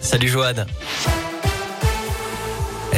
Salut Joanne.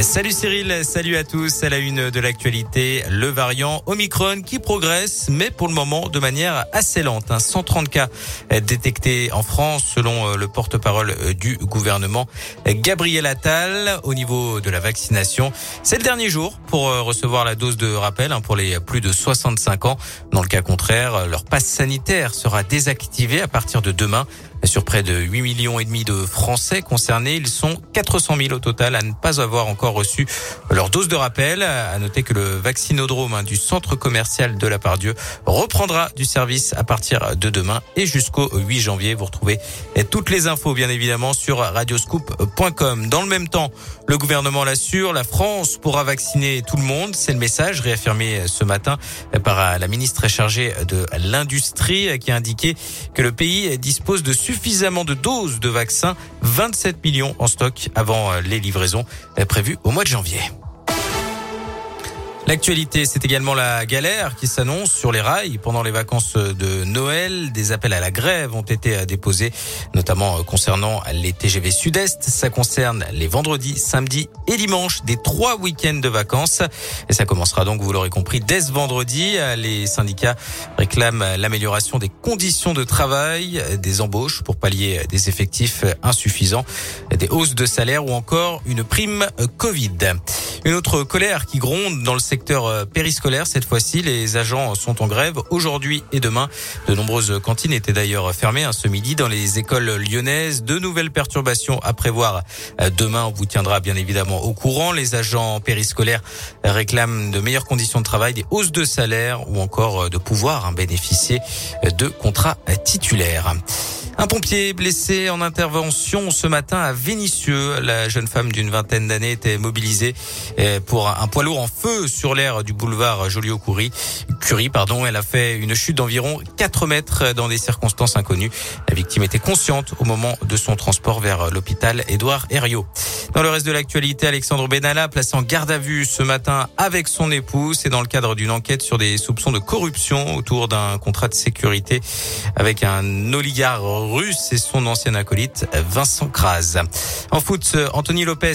Salut Cyril, salut à tous. À la une de l'actualité, le variant Omicron qui progresse, mais pour le moment de manière assez lente. 130 cas détectés en France selon euh, le porte-parole euh, du gouvernement Gabriel Attal. Au niveau de la vaccination, c'est le dernier jour pour euh, recevoir la dose de rappel hein, pour les plus de 65 ans. Dans le cas contraire, leur passe sanitaire sera désactivé à partir de demain. Sur près de 8 millions et demi de Français concernés, ils sont 400 000 au total à ne pas avoir encore reçu leur dose de rappel. À noter que le vaccinodrome hein, du centre commercial de la Pardieu reprendra du service à partir de demain et jusqu'au 8 janvier. Vous retrouvez toutes les infos, bien évidemment, sur radioscoop.com. Dans le même temps, le gouvernement l'assure, la France pourra vacciner tout le monde. C'est le message réaffirmé ce matin par la ministre chargée de l'industrie qui a indiqué que le pays dispose de suffisamment de doses de vaccins, 27 millions en stock avant euh, les livraisons euh, prévues au mois de janvier. L'actualité, c'est également la galère qui s'annonce sur les rails pendant les vacances de Noël. Des appels à la grève ont été déposés, notamment concernant les TGV Sud-Est. Ça concerne les vendredis, samedis et dimanches des trois week-ends de vacances. Et ça commencera donc, vous l'aurez compris, dès ce vendredi. Les syndicats réclament l'amélioration des conditions de travail, des embauches pour pallier des effectifs insuffisants, des hausses de salaire ou encore une prime Covid. Une autre colère qui gronde dans le secteur euh, périscolaire. Cette fois-ci, les agents sont en grève aujourd'hui et demain. De nombreuses cantines étaient d'ailleurs fermées hein, ce midi dans les écoles lyonnaises. De nouvelles perturbations à prévoir euh, demain. On vous tiendra bien évidemment au courant. Les agents périscolaires réclament de meilleures conditions de travail, des hausses de salaire ou encore euh, de pouvoir hein, bénéficier de contrats titulaires. Un pompier blessé en intervention ce matin à Vénissieux. La jeune femme d'une vingtaine d'années était mobilisée eh, pour un poids lourd en feu sur l'air du boulevard Joliot-Curie. Curie, pardon. Elle a fait une chute d'environ 4 mètres dans des circonstances inconnues. La victime était consciente au moment de son transport vers l'hôpital Édouard Herriot. Dans le reste de l'actualité, Alexandre Benalla placé en garde à vue ce matin avec son épouse. C'est dans le cadre d'une enquête sur des soupçons de corruption autour d'un contrat de sécurité avec un oligarque russe et son ancien acolyte Vincent Kras. En foot, Anthony Lopez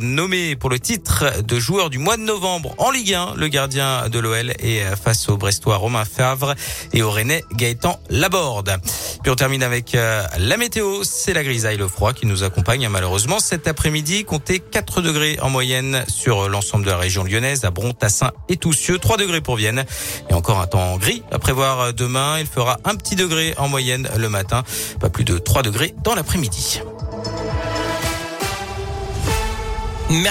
nommé pour le titre de joueur du mois de novembre en Ligue 1. Le gardien de l'OL est face au Brestois Romain Favre et au Rennais Gaëtan Laborde. Puis on termine avec euh, la météo. C'est la grisaille, le froid qui nous accompagne malheureusement cet après-midi. Comptez 4 degrés en moyenne sur l'ensemble de la région lyonnaise, à Bron, Tassin et Toussieux. 3 degrés pour Vienne. Et encore un temps gris à prévoir demain. Il fera un petit degré en moyenne le matin. Pas plus de 3 degrés dans l'après-midi. Merci.